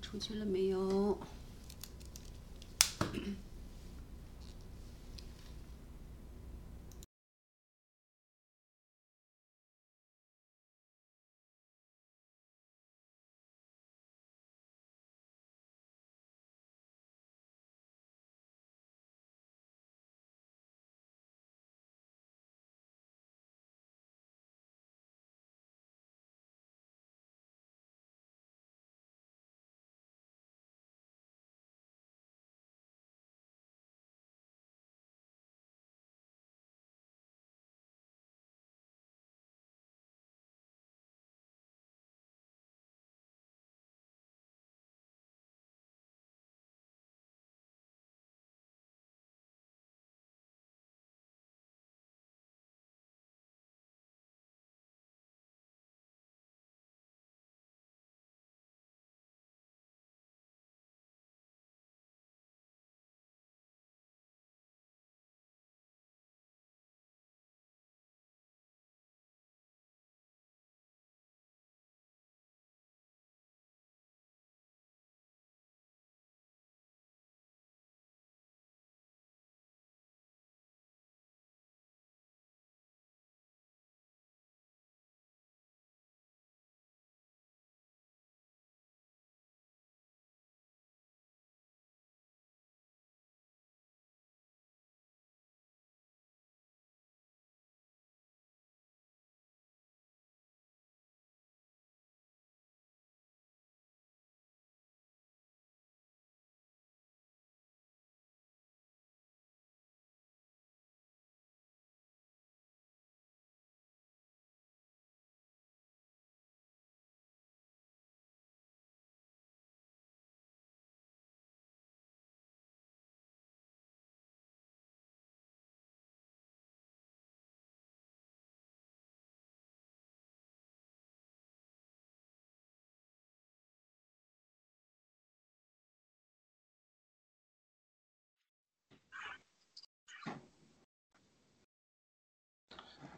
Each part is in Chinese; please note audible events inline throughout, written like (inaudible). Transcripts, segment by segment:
出去了没有？(coughs)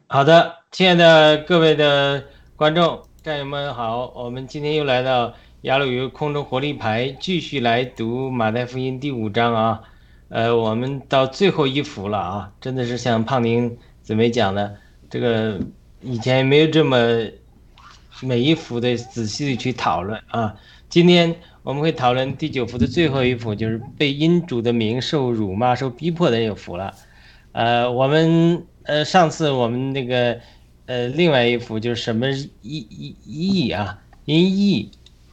好的，亲爱的各位的观众、战友们好，我们今天又来到雅鲁鱼空中活力牌，继续来读马太福音第五章啊。呃，我们到最后一幅了啊，真的是像胖丁姊妹讲的，这个以前没有这么每一幅的仔细的去讨论啊。今天我们会讨论第九幅的最后一幅，就是被因主的名受辱骂、受逼迫的那幅了。呃，我们。呃，上次我们那个，呃，另外一幅就是什么义义义啊，因义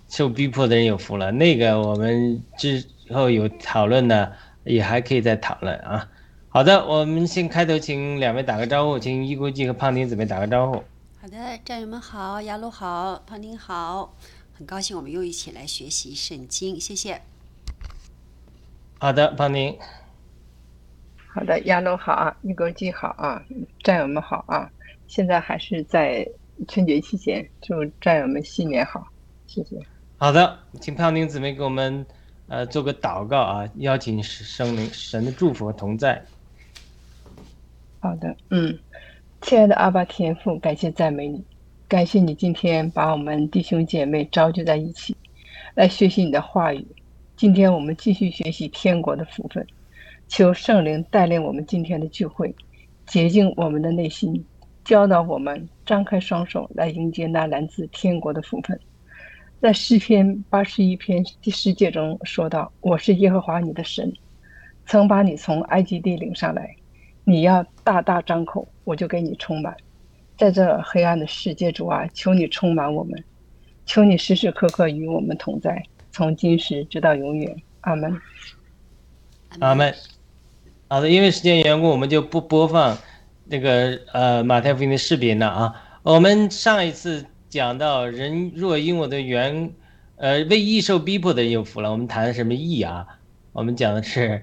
受逼迫的人有福了。那个我们之后有讨论呢，也还可以再讨论啊。好的，我们先开头请两位打个招呼，请一国际和胖丁姊妹打个招呼。好的，战友们好，雅鲁好，胖丁好，很高兴我们又一起来学习圣经，谢谢。好的，胖丁。好的，亚龙好啊，玉国记好啊，战友们好啊！现在还是在春节期间，祝战友们新年好，谢谢。好的，请胖丁姊妹给我们呃做个祷告啊，邀请圣灵神的祝福和同在。好的，嗯，亲爱的阿爸天父，感谢赞美你，感谢你今天把我们弟兄姐妹召集在一起，来学习你的话语。今天我们继续学习天国的福分。求圣灵带领我们今天的聚会，洁净我们的内心，教导我们张开双手来迎接那来自天国的福分。在诗篇八十一篇第十节中说道：“我是耶和华你的神，曾把你从埃及地领上来。你要大大张口，我就给你充满。在这黑暗的世界主啊，求你充满我们，求你时时刻刻与我们同在，从今时直到永远。阿门。阿门。”好的，因为时间缘故，我们就不播放那个呃马太福音的视频了啊。我们上一次讲到，人若因我的缘，呃为义受逼迫的有福了。我们谈的什么义啊？我们讲的是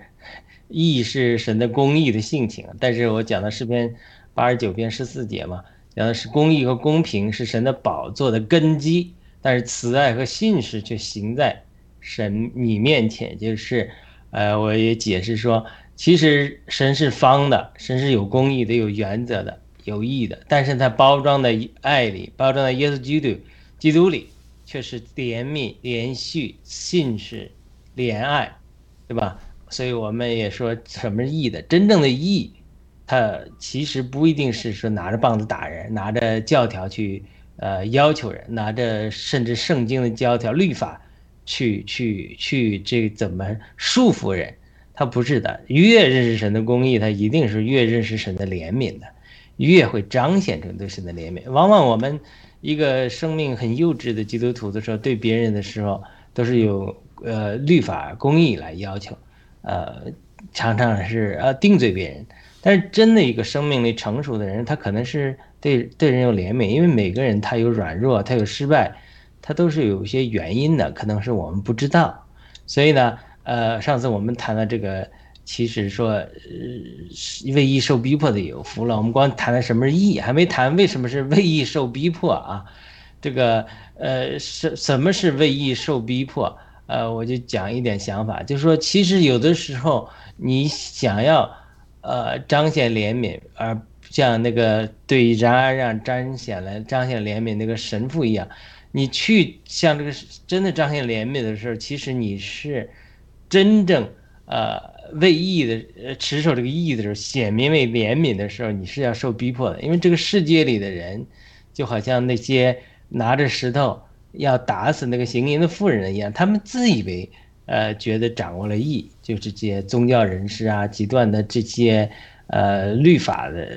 义是神的公义的性情。但是我讲的诗篇八十九篇十四节嘛，讲的是公义和公平是神的宝座的根基，但是慈爱和信实却行在神你面前。就是呃，我也解释说。其实神是方的，神是有公义的、有原则的、有义的，但是它包装在爱里，包装在耶稣基督基督里，却是怜悯、连续、信实、怜爱，对吧？所以我们也说什么是义的？真正的义，它其实不一定是说拿着棒子打人，拿着教条去呃要求人，拿着甚至圣经的教条、律法去去去这怎么束缚人？他不是的。越认识神的公义，他一定是越认识神的怜悯的，越会彰显出对神的怜悯。往往我们一个生命很幼稚的基督徒的时候，对别人的时候，都是有呃律法公义来要求。呃，常常是呃定罪别人，但是真的一个生命力成熟的人，他可能是对对人有怜悯，因为每个人他有软弱，他有失败，他都是有一些原因的，可能是我们不知道。所以呢，呃，上次我们谈了这个，其实说，呃，为义受逼迫的有福了。我们光谈了什么是义，还没谈为什么是为义受逼迫啊？这个，呃，什什么是为义受逼迫？呃，我就讲一点想法，就是说，其实有的时候你想要，呃，彰显怜悯，而像那个对然而让彰显了彰显怜悯那个神父一样，你去像这个真的彰显怜悯的时候，其实你是真正呃为义的，呃持守这个义的时候，显明为怜悯的时候，你是要受逼迫的，因为这个世界里的人，就好像那些拿着石头。要打死那个行淫的妇人一样，他们自以为，呃，觉得掌握了义，就这些宗教人士啊、极端的这些，呃，律法的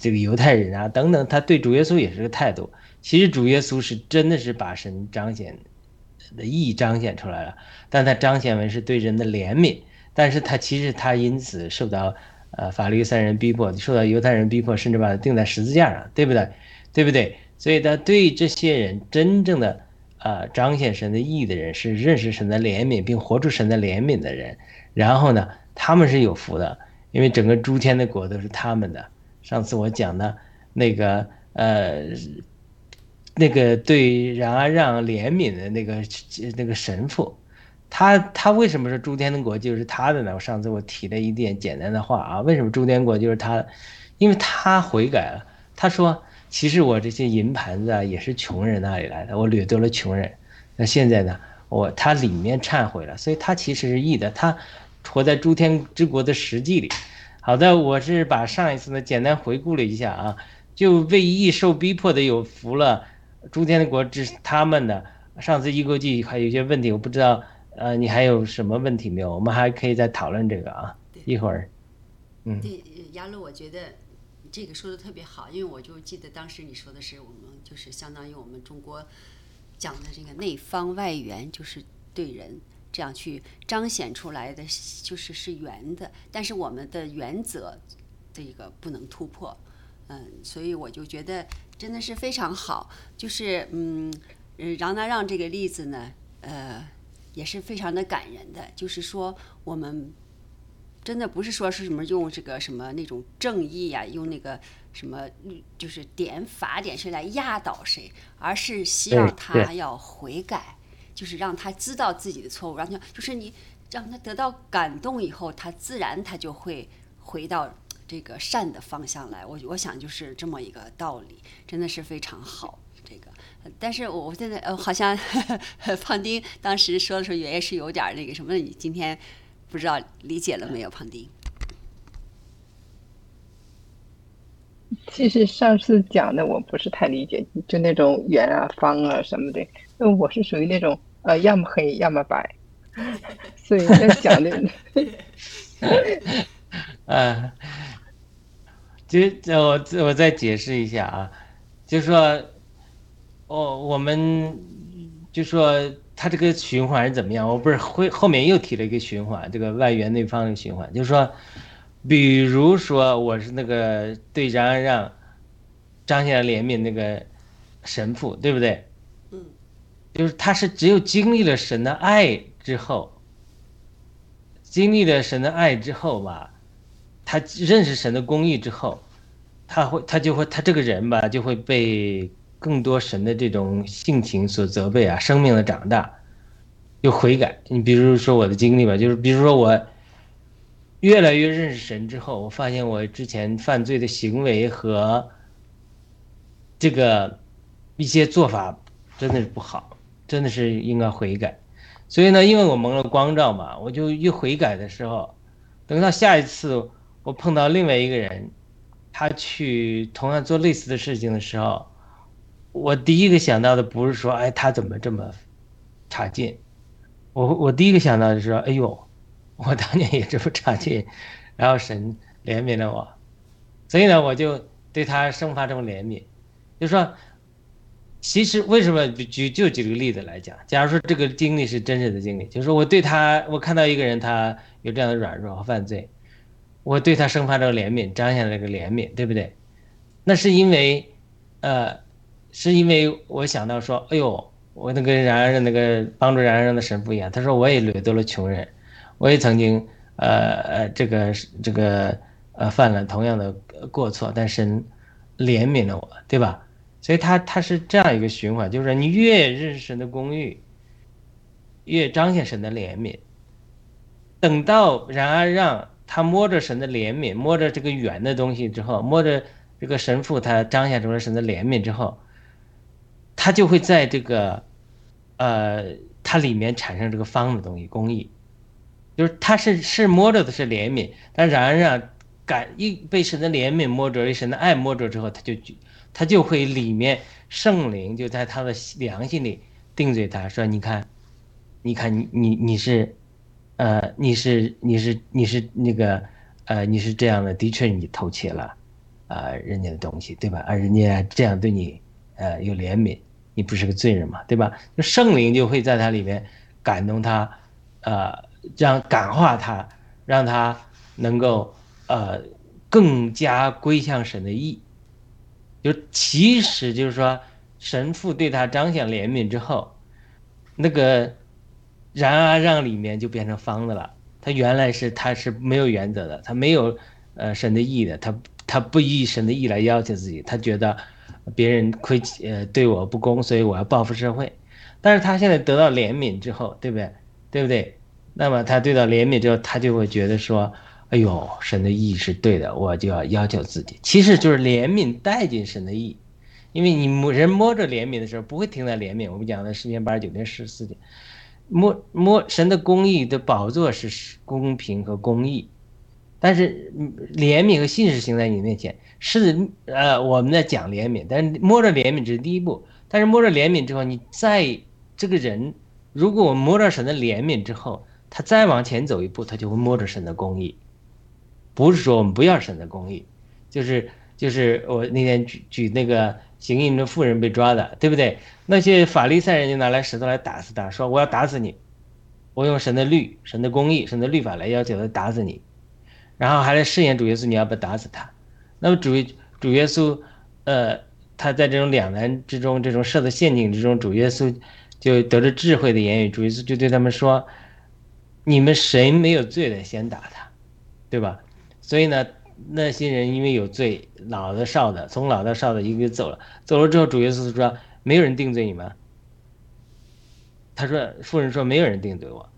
这个犹太人啊等等，他对主耶稣也是个态度。其实主耶稣是真的是把神彰显的意义彰显出来了，但他彰显为是对人的怜悯，但是他其实他因此受到呃法律三人逼迫，受到犹太人逼迫，甚至把他钉在十字架上，对不对？对不对？所以他对这些人真正的。啊，彰显神的意义的人是认识神的怜悯，并活出神的怜悯的人。然后呢，他们是有福的，因为整个诸天的国都是他们的。上次我讲的那个呃，那个对然阿让怜悯的那个那个神父，他他为什么说诸天的国就是他的呢？我上次我提了一点简单的话啊，为什么诸天国就是他？因为他悔改了，他说。其实我这些银盘子啊，也是穷人那里来的，我掠夺了穷人。那现在呢，我他里面忏悔了，所以他其实是义的，他活在诸天之国的实际里。好的，我是把上一次呢简单回顾了一下啊，就为义受逼迫的有福了，诸天的国之他们的。上次一国际还有一些问题，我不知道，呃，你还有什么问题没有？我们还可以再讨论这个啊，一会儿。嗯。对，亚乐，我觉得。这个说的特别好，因为我就记得当时你说的是我们就是相当于我们中国讲的这个内方外圆，就是对人这样去彰显出来的，就是是圆的，但是我们的原则这个不能突破，嗯，所以我就觉得真的是非常好，就是嗯，让他让这个例子呢，呃，也是非常的感人的，就是说我们。真的不是说是什么用这个什么那种正义呀，用那个什么就是点法点谁来压倒谁，而是希望他要悔改，就是让他知道自己的错误，让他就是你让他得到感动以后，他自然他就会回到这个善的方向来。我我想就是这么一个道理，真的是非常好。这个，但是我现在呃好像 (laughs) 胖丁当时说的时候也是有点那个什么，你今天。不知道理解了没有，胖丁？(laughs) 其实上次讲的我不是太理解，就那种圆啊、方啊什么的，因为我是属于那种呃，要么黑，要么白，(laughs) 所以在讲的。嗯，就我我再解释一下啊，就说，哦，我们就说。它这个循环是怎么样？我不是会后面又提了一个循环，这个外圆内方的循环，就是说，比如说我是那个对张安让彰显了怜悯那个神父，对不对？嗯，就是他是只有经历了神的爱之后，经历了神的爱之后吧，他认识神的公义之后，他会他就会他这个人吧就会被。更多神的这种性情所责备啊，生命的长大，又悔改。你比如说我的经历吧，就是比如说我越来越认识神之后，我发现我之前犯罪的行为和这个一些做法真的是不好，真的是应该悔改。所以呢，因为我蒙了光照嘛，我就一悔改的时候，等到下一次我碰到另外一个人，他去同样做类似的事情的时候，我第一个想到的不是说，哎，他怎么这么差劲？我我第一个想到的是说，哎呦，我当年也这么差劲，然后神怜悯了我，所以呢，我就对他生发这种怜悯，就说。其实为什么举就举个例子来讲，假如说这个经历是真实的经历，就是说我对他，我看到一个人他有这样的软弱和犯罪，我对他生发这个怜悯，彰显这个怜悯，对不对？那是因为，呃，是因为我想到说，哎呦，我那个然而那个帮助然而的神父一样，他说我也掠夺了穷人，我也曾经呃呃这个这个呃犯了同样的过错，但神怜悯了我，对吧？所以他他是这样一个循环，就是你越认识神的公义，越彰显神的怜悯。等到然而让他摸着神的怜悯，摸着这个圆的东西之后，摸着这个神父他彰显出了神的怜悯之后，他就会在这个，呃，它里面产生这个方的东西，公义，就是他是是摸着的是怜悯，但然而让感一被神的怜悯摸着，被神的爱摸着之后，他就。他就会里面圣灵就在他的良心里定罪他，说：“你看，你看你你你是，呃，你是你是你是那个，呃，你是这样的，的确你偷窃了，啊，人家的东西，对吧？而人家这样对你，呃，有怜悯，你不是个罪人嘛，对吧？就圣灵就会在他里面感动他，呃，让感化他，让他能够呃更加归向神的意。”就其实就是说，神父对他彰显怜悯之后，那个然而让里面就变成方的了。他原来是他是没有原则的，他没有呃神的意的，他他不以神的意来要求自己，他觉得别人亏呃对我不公，所以我要报复社会。但是他现在得到怜悯之后，对不对？对不对？那么他对到怜悯之后，他就会觉得说。哎呦，神的意是对的，我就要要求自己，其实就是怜悯带进神的意，因为你摸人摸着怜悯的时候，不会停在怜悯。我们讲的十天八十九天十四天，摸摸神的公义的宝座是公平和公义，但是怜悯和信实行在你面前，是呃我们在讲怜悯，但是摸着怜悯只是第一步，但是摸着怜悯之后，你再这个人，如果我摸着神的怜悯之后，他再往前走一步，他就会摸着神的公义。不是说我们不要神的公义，就是就是我那天举举那个行淫的妇人被抓的，对不对？那些法利赛人就拿来石头来打死他，说我要打死你，我用神的律、神的公义、神的律法来要求他打死你，然后还来试验主耶稣，你要不打死他？那么主主耶稣，呃，他在这种两难之中，这种设的陷阱之中，主耶稣就得着智慧的言语，主耶稣就对他们说：你们谁没有罪的先打他，对吧？所以呢，那些人因为有罪，老的少的，从老到少的一个走了，走了之后，主耶稣说：“没有人定罪你们。”他说：“妇人说没有人定罪我。”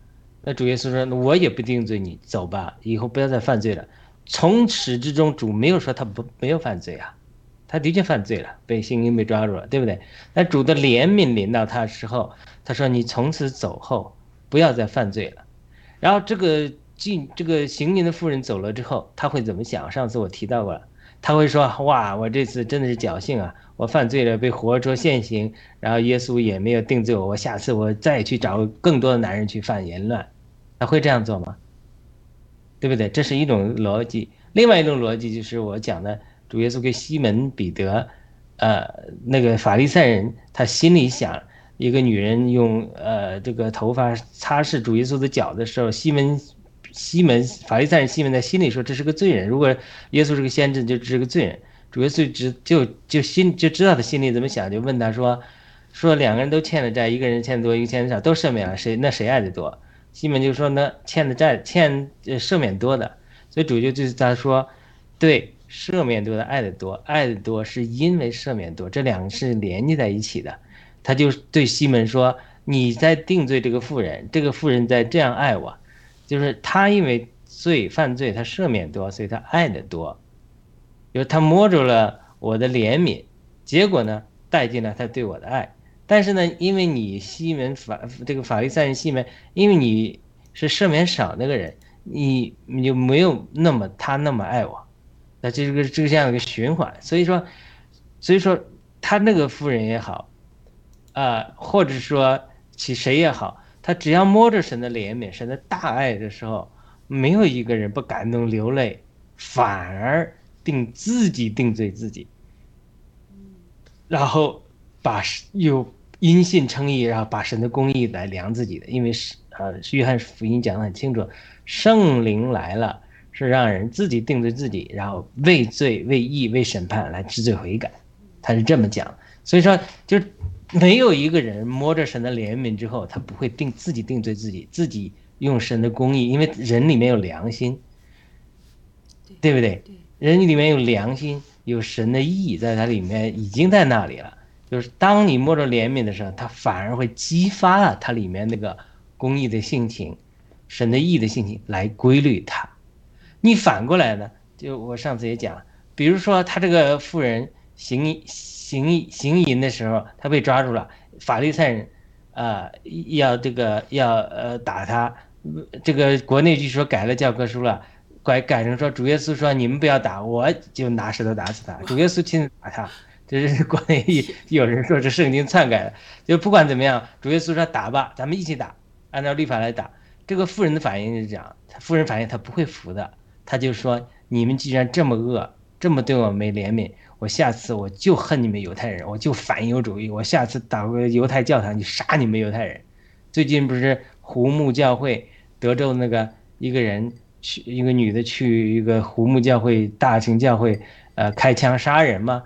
那主耶稣说：“我也不定罪你，走吧，以后不要再犯罪了。”从始至终，主没有说他不没有犯罪啊，他的确犯罪了，被行淫被抓住了，对不对？那主的怜悯临到他的时候，他说：“你从此走后，不要再犯罪了。”然后这个。进这个行淫的妇人走了之后，他会怎么想？上次我提到过了，他会说：“哇，我这次真的是侥幸啊！我犯罪了，被活捉现行，然后耶稣也没有定罪我。我下次我再去找更多的男人去犯淫乱，他会这样做吗？对不对？这是一种逻辑。另外一种逻辑就是我讲的，主耶稣跟西门彼得，呃，那个法利赛人，他心里想，一个女人用呃这个头发擦拭主耶稣的脚的时候，西门。西门法利赛人西门在心里说这是个罪人，如果耶稣是个先知，就是个罪人。主耶稣知就就心就知道他心里怎么想，就问他说：“说两个人都欠了债，一个人欠多，一个欠少，都赦免了，谁那谁爱的多？”西门就说：“那欠的债欠赦免多的。”所以主就对他说：“对，赦免多的爱的多，爱的多是因为赦免多，这两个是连接在一起的。”他就对西门说：“你在定罪这个妇人，这个妇人在这样爱我。”就是他因为罪犯罪，他赦免多，所以他爱的多。就是他摸着了我的怜悯，结果呢，带进了他对我的爱，但是呢，因为你西门法这个法律赛人西门，因为你是赦免少那个人，你你就没有那么他那么爱我，那这个这样一个循环。所以说，所以说他那个夫人也好，啊，或者说其谁也好，他只要摸着神的怜悯、神的大爱的时候，没有一个人不感动流泪，反而定自己定罪自己，然后把有。因信称义，然后把神的公义来量自己的，因为是呃，约翰福音讲的很清楚，圣灵来了是让人自己定罪自己，然后为罪、为义、为审判来知罪悔改，他是这么讲。所以说，就没有一个人摸着神的怜悯之后，他不会定自己定罪自己，自己用神的公义，因为人里面有良心，对不对？人里面有良心，有神的义在它里面已经在那里了。就是当你摸着怜悯的时候，它反而会激发了它里面那个公义的性情、神的义的性情来规律它。你反过来呢？就我上次也讲了，比如说他这个妇人行行行淫的时候，他被抓住了，法利赛人，呃，要这个要呃打他。这个国内据说改了教科书了，改改成说主耶稣说你们不要打，我就拿石头打死他。主耶稣亲自打他。这是国内有人说是圣经篡改的，就不管怎么样，主耶稣说打吧，咱们一起打，按照律法来打。这个妇人的反应是这样，妇人反应他不会服的，他就说：你们既然这么恶，这么对我没怜悯，我下次我就恨你们犹太人，我就反犹主义，我下次打个犹太教堂去杀你们犹太人。最近不是胡木教会德州那个一个人去一个女的去一个胡木教会大型教会，呃，开枪杀人吗？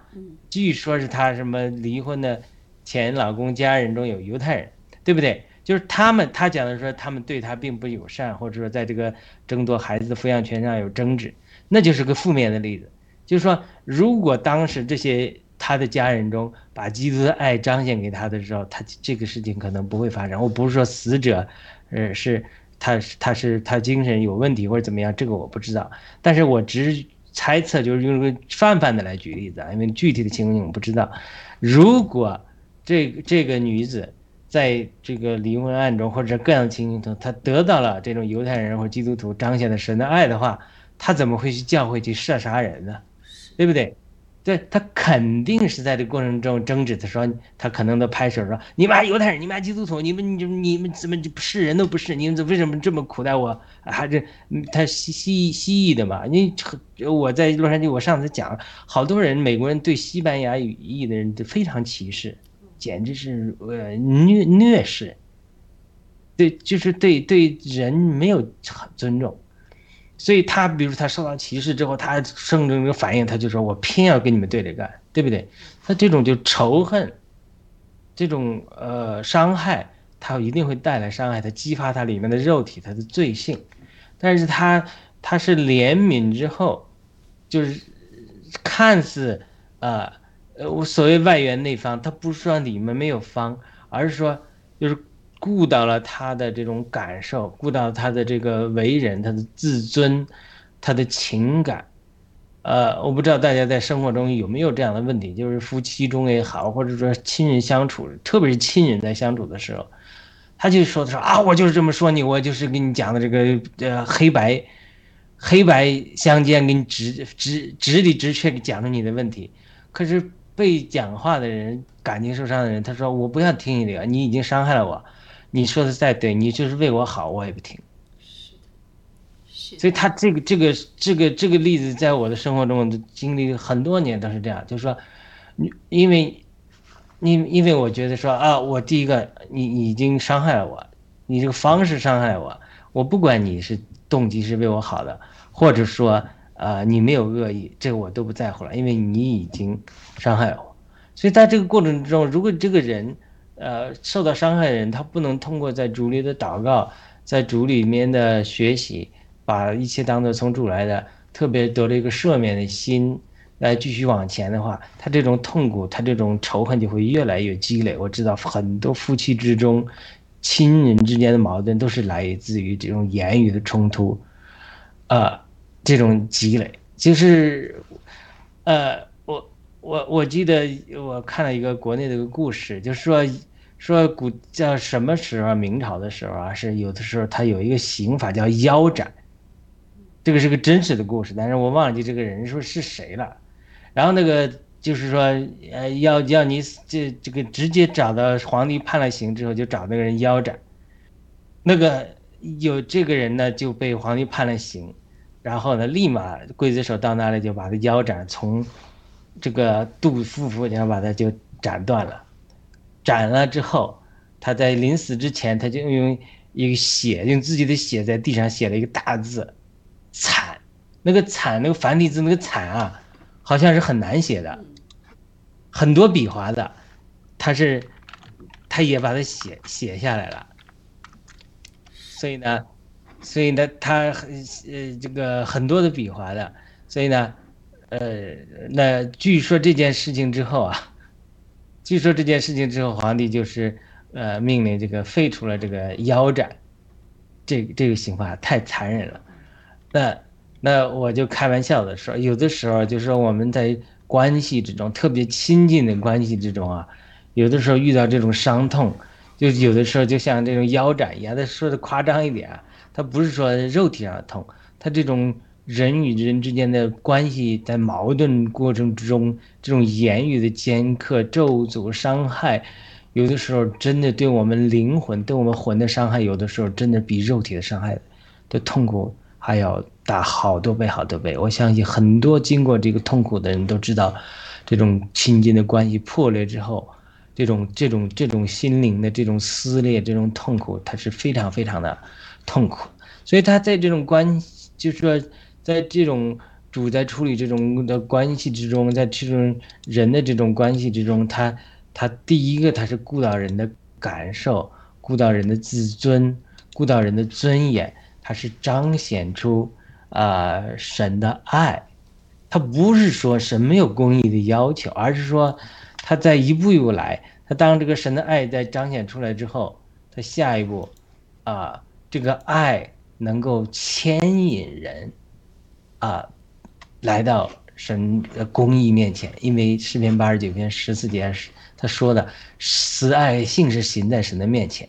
据说是她什么离婚的前老公家人中有犹太人，对不对？就是他们，他讲的说他们对他并不友善，或者说在这个争夺孩子的抚养权上有争执，那就是个负面的例子。就是说，如果当时这些他的家人中把基督的爱彰显给他的时候，他这个事情可能不会发生。我不是说死者，呃，是他他是他精神有问题或者怎么样，这个我不知道，但是我只。猜测就是用个泛泛的来举例子，因为具体的情况我不知道。如果这这个女子在这个离婚案中或者各样情形中，她得到了这种犹太人或基督徒彰显的神的爱的话，她怎么会去教会去射杀人呢？对不对？对他肯定是在这过程中争执的时候，他可能都拍手说：“你们犹太人，你们基督徒，你们你你们怎么就不是人都不是？你们怎为什么这么苦待我？还是他西西西裔的嘛？你我在洛杉矶，我上次讲，好多人美国人对西班牙语裔的人都非常歧视，简直是呃虐虐视，对，就是对对人没有很尊重。”所以他，比如他受到歧视之后，他生这个反应，他就说：“我偏要跟你们对着干，对不对？”他这种就仇恨，这种呃伤害，他一定会带来伤害，他激发他里面的肉体，他的罪性。但是他他是怜悯之后，就是看似呃呃所谓外圆内方，他不是说里面没有方，而是说就是。顾到了他的这种感受，顾到他的这个为人，他的自尊，他的情感，呃，我不知道大家在生活中有没有这样的问题，就是夫妻中也好，或者说亲人相处，特别是亲人在相处的时候，他就说的说啊，我就是这么说你，我就是跟你讲的这个呃黑白，黑白相间，给你直直直理直确讲出你的问题，可是被讲话的人感情受伤的人，他说我不要听你的，你已经伤害了我。你说的再对，你就是为我好，我也不听。是的，是。所以他这个这个这个这个例子，在我的生活中的经历很多年都是这样，就是说，你因为，因因为我觉得说啊，我第一个，你你已经伤害了我，你这个方式伤害了我，我不管你是动机是为我好的，或者说呃你没有恶意，这个我都不在乎了，因为你已经伤害我。所以在这个过程之中，如果这个人。呃，受到伤害的人，他不能通过在主里的祷告，在主里面的学习，把一切当做从主来的，特别得了一个赦免的心，来继续往前的话，他这种痛苦，他这种仇恨就会越来越积累。我知道很多夫妻之中，亲人之间的矛盾都是来自于这种言语的冲突，呃，这种积累，就是，呃。我我记得我看了一个国内的一个故事，就是说说古叫什么时候明朝的时候啊，是有的时候他有一个刑法叫腰斩，这个是个真实的故事，但是我忘记这个人说是谁了。然后那个就是说呃要要你这这个直接找到皇帝判了刑之后，就找那个人腰斩。那个有这个人呢就被皇帝判了刑，然后呢立马刽子手到那里就把他腰斩从。这个杜夫妇然后把他就斩断了，斩了之后，他在临死之前，他就用一个血，用自己的血在地上写了一个大字“惨”。那个“惨”那个繁体字那个“惨”啊，好像是很难写的，很多笔划的，他是，他也把它写写下来了。所以呢，所以呢，他很呃这个很多的笔划的，所以呢。呃，那据说这件事情之后啊，据说这件事情之后，皇帝就是呃命令这个废除了这个腰斩，这这个刑罚太残忍了。那那我就开玩笑的说，有的时候就是说我们在关系之中，特别亲近的关系之中啊，有的时候遇到这种伤痛，就有的时候就像这种腰斩一样。他说的夸张一点啊，他不是说肉体上的痛，他这种。人与人之间的关系在矛盾过程之中，这种言语的尖刻、咒诅、伤害，有的时候真的对我们灵魂、对我们魂的伤害，有的时候真的比肉体的伤害的痛苦还要大好多倍、好多倍。我相信很多经过这个痛苦的人都知道，这种亲近的关系破裂之后，这种、这种、这种心灵的这种撕裂、这种痛苦，它是非常非常的痛苦。所以他在这种关，就是说。在这种主在处理这种的关系之中，在这种人的这种关系之中，他他第一个他是顾到人的感受，顾到人的自尊，顾到人的尊严，他是彰显出啊神的爱，他不是说神没有公义的要求，而是说他在一步一步来，他当这个神的爱在彰显出来之后，他下一步啊这个爱能够牵引人。啊，来到神的公义面前，因为诗篇八十九篇十四节是他说的，慈爱性是行在神的面前，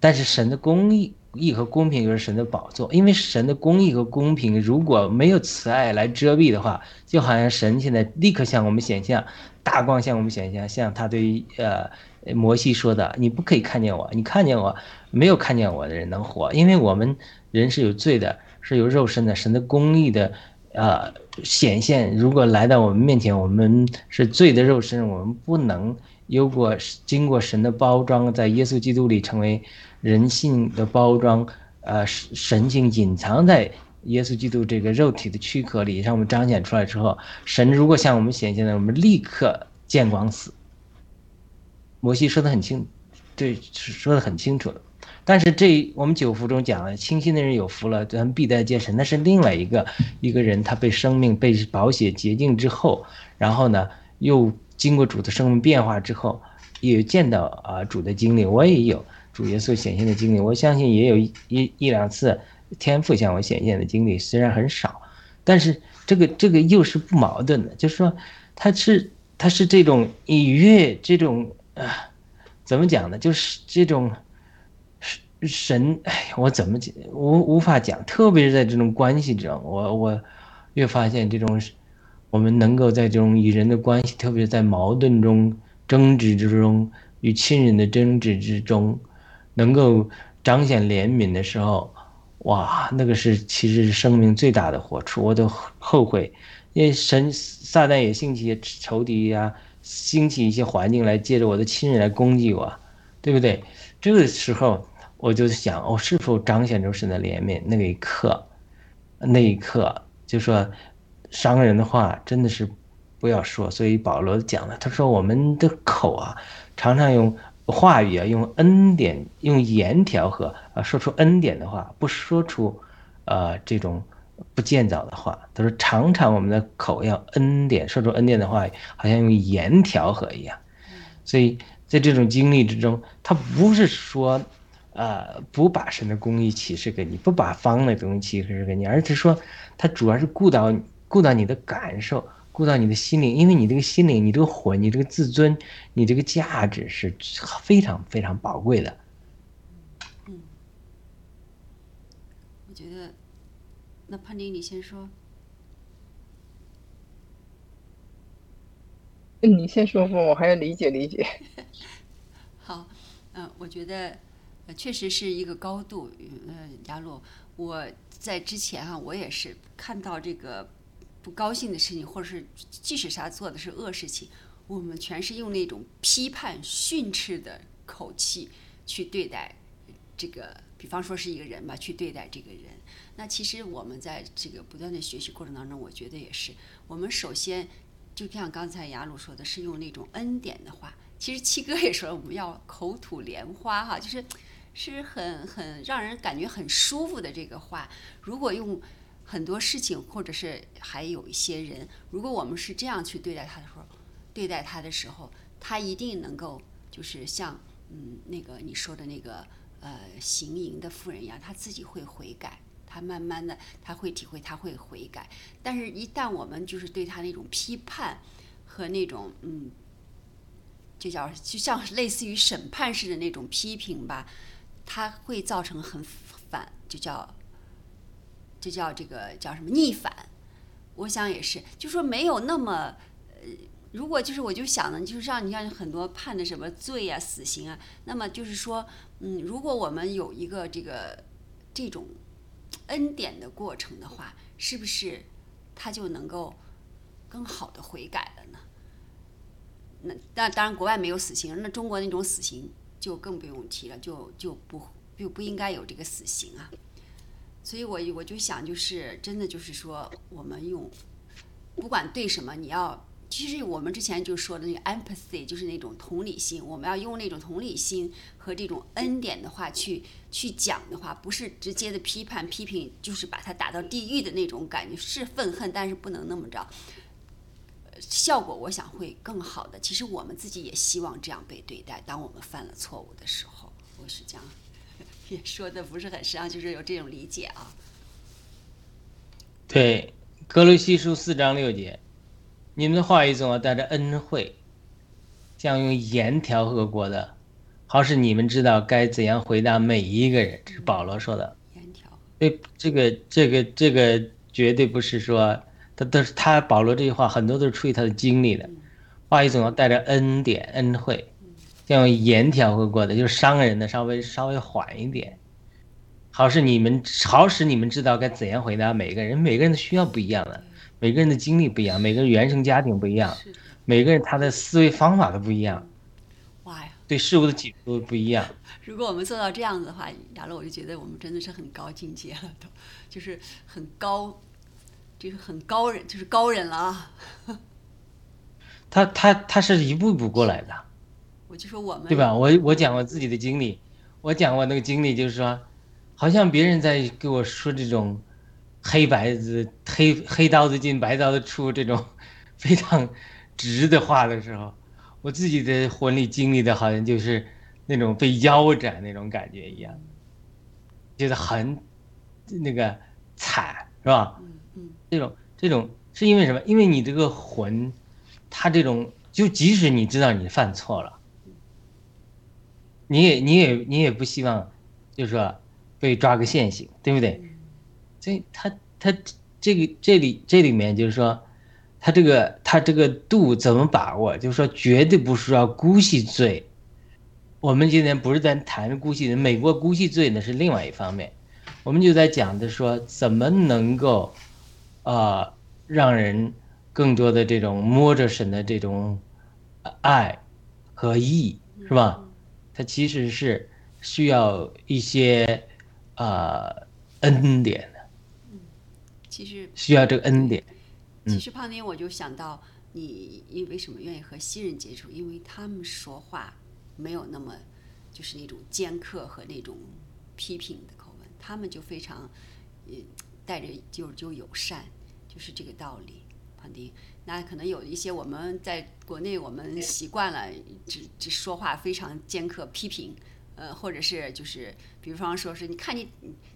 但是神的公义义和公平又是神的宝座，因为神的公义和公平如果没有慈爱来遮蔽的话，就好像神现在立刻向我们显现，大光向我们显现，像他对呃摩西说的，你不可以看见我，你看见我没有看见我的人能活，因为我们人是有罪的。是有肉身的神的公义的，呃显现。如果来到我们面前，我们是罪的肉身，我们不能有过经过神的包装，在耶稣基督里成为人性的包装，呃神性隐藏在耶稣基督这个肉体的躯壳里，让我们彰显出来之后，神如果向我们显现了，我们立刻见光死。摩西说的很清，对，说的很清楚了。但是这我们九福中讲了，清心的人有福了，咱必得见神。那是另外一个一个人，他被生命被保险洁净之后，然后呢，又经过主的生命变化之后，也见到啊主的经历。我也有主耶稣显现的经历，我相信也有一一两次天赋向我显现的经历，虽然很少，但是这个这个又是不矛盾的，就是说，他是他是这种以悦这种啊，怎么讲呢？就是这种。神，哎，我怎么讲无无法讲，特别是在这种关系中，我我越发现这种，我们能够在这种与人的关系，特别在矛盾中、争执之中，与亲人的争执之中，能够彰显怜悯的时候，哇，那个是其实是生命最大的活处。我都后悔，因为神撒旦也兴起仇敌呀，兴起一些环境来借着我的亲人来攻击我，对不对？这个时候。我就想，我是否彰显出神的怜悯？那一刻，那一刻，就说伤人的话真的是不要说。所以保罗讲了，他说我们的口啊，常常用话语啊，用恩典，用言调和啊，说出恩典的话，不说出呃这种不建造的话。他说常常我们的口要恩典，说出恩典的话，好像用言调和一样。所以在这种经历之中，他不是说。呃，不把神的公义启示给你，不把方的东西启示给你，而是说，他主要是顾到顾到你的感受，顾到你的心灵，因为你这个心灵，你这个魂，你这个自尊，你这个价值是非常非常宝贵的。嗯，我觉得，那潘丁，你先说。你先说吧，我还要理解理解。(laughs) 好，嗯，我觉得，确实是一个高度。呃，雅鲁，我在之前啊，我也是看到这个不高兴的事情，或者是即使他做的是恶事情，我们全是用那种批判训斥的口气去对待这个，比方说是一个人吧，去对待这个人。那其实我们在这个不断的学习过程当中，我觉得也是，我们首先。就像刚才雅鲁说的，是用那种恩典的话。其实七哥也说，我们要口吐莲花哈，就是是很很让人感觉很舒服的这个话。如果用很多事情，或者是还有一些人，如果我们是这样去对待他的时候，对待他的时候，他一定能够就是像嗯那个你说的那个呃行淫的妇人一样，他自己会悔改。他慢慢的，他会体会，他会悔改。但是，一旦我们就是对他那种批判和那种嗯，就叫就像类似于审判式的那种批评吧，他会造成很反，就叫就叫这个叫什么逆反。我想也是，就说没有那么呃，如果就是我就想呢，就是让你像很多判的什么罪啊、死刑啊，那么就是说，嗯，如果我们有一个这个这种。恩典的过程的话，是不是他就能够更好的悔改了呢？那那当然，国外没有死刑，那中国那种死刑就更不用提了，就就不就不应该有这个死刑啊。所以我我就想，就是真的就是说，我们用不管对什么，你要。其实我们之前就说的那个 empathy，就是那种同理心。我们要用那种同理心和这种恩典的话去去讲的话，不是直接的批判批评，就是把它打到地狱的那种感觉，是愤恨，但是不能那么着。效果我想会更好的。其实我们自己也希望这样被对待。当我们犯了错误的时候，我是这样，也说的不是很实际就是有这种理解啊。对，格罗西书四章六节。你们的话语总要带着恩惠，将用盐调和过的，好使你们知道该怎样回答每一个人。这是保罗说的。盐调。对，这个这个这个绝对不是说他都是他保罗这句话很多都是出于他的经历的。话语总要带着恩典恩惠，要用言调和过的，就是伤人的稍微稍微缓一点，好使你们好使你们知道该怎样回答每个人。每个人的需要不一样了。每个人的经历不一样，每个人原生家庭不一样，每个人他的思维方法都不一样。哇呀！对事物的解读不一样。如果我们做到这样子的话，雅乐，我就觉得我们真的是很高境界了，都就是很高，就是很高人，就是高人了啊。(laughs) 他他他是一步一步过来的。我就说我们对吧？我我讲我自己的经历，我讲我那个经历，就是说，好像别人在给我说这种。黑白子黑黑刀子进白刀子出这种 (laughs) 非常直的话的时候，我自己的婚礼经历的好像就是那种被腰斩那种感觉一样，觉得很那个惨是吧？这种这种是因为什么？因为你这个魂，他这种就即使你知道你犯错了，你也你也你也不希望，就是说被抓个现行，对不对？所以他他这个这里这里面就是说，他这个他这个度怎么把握？就是说绝对不是要姑息罪。我们今天不是在谈姑息的，美国姑息罪呢是另外一方面。我们就在讲的说，怎么能够，啊，让人更多的这种摸着神的这种爱和义，是吧？它其实是需要一些啊恩典的。其实需要这个恩典。其实胖丁，我就想到你，你为什么愿意和新人接触？因为他们说话没有那么就是那种尖刻和那种批评的口吻，他们就非常呃带着就就友善，就是这个道理。胖丁，那可能有一些我们在国内我们习惯了，只只说话非常尖刻批评，呃，或者是就是比方说是你看你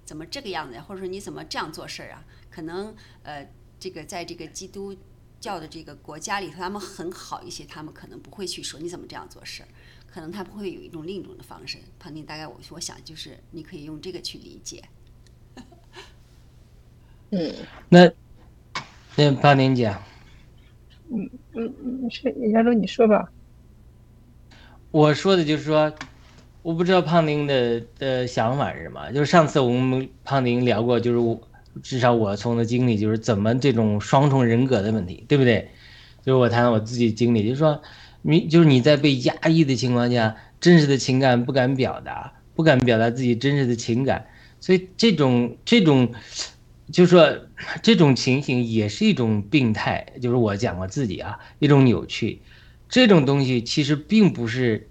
怎么这个样子，或者说你怎么这样做事儿啊？可能呃，这个在这个基督教的这个国家里头，他们很好一些，他们可能不会去说你怎么这样做事儿，可能他们会有一种另一种的方式。庞婷，大概我我想就是你可以用这个去理解。(laughs) 嗯，那那庞婷姐，嗯嗯嗯，是亚洲你说吧。我说的就是说，我不知道胖丁的的想法是什么。就是上次我们胖丁聊过，就是我至少我从的经历就是怎么这种双重人格的问题，对不对？就是我谈我自己经历，就是说你就是你在被压抑的情况下，真实的情感不敢表达，不敢表达自己真实的情感，所以这种这种，就是说这种情形也是一种病态。就是我讲我自己啊，一种扭曲。这种东西其实并不是，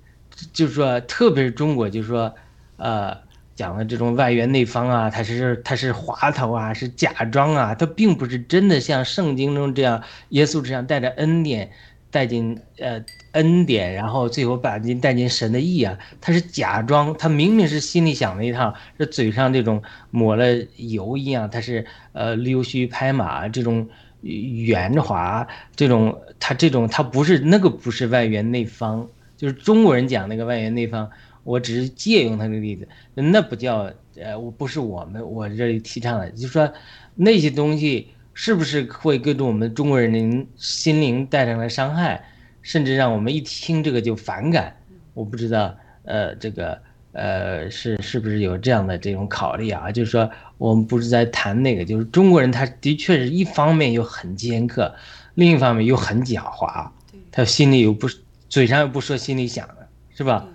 就是说，特别是中国，就是说，呃，讲的这种外圆内方啊，它是它是滑头啊，是假装啊，它并不是真的像圣经中这样，耶稣这样带着恩典带进呃恩典，然后最后把您带进神的意啊，他是假装，他明明是心里想的一套，这嘴上这种抹了油一样，他是呃溜须拍马这种。圆滑这种，他这种他不是那个不是外圆内方，就是中国人讲那个外圆内方，我只是借用他的例子，那不叫呃，我不是我们我这里提倡的，就是说那些东西是不是会给着我们中国人的心灵带上来伤害，甚至让我们一听这个就反感，我不知道，呃，这个。呃，是是不是有这样的这种考虑啊？就是说，我们不是在谈那个，就是中国人，他的确是一方面又很尖刻，另一方面又很狡猾，他心里又不嘴上又不说心里想的，是吧？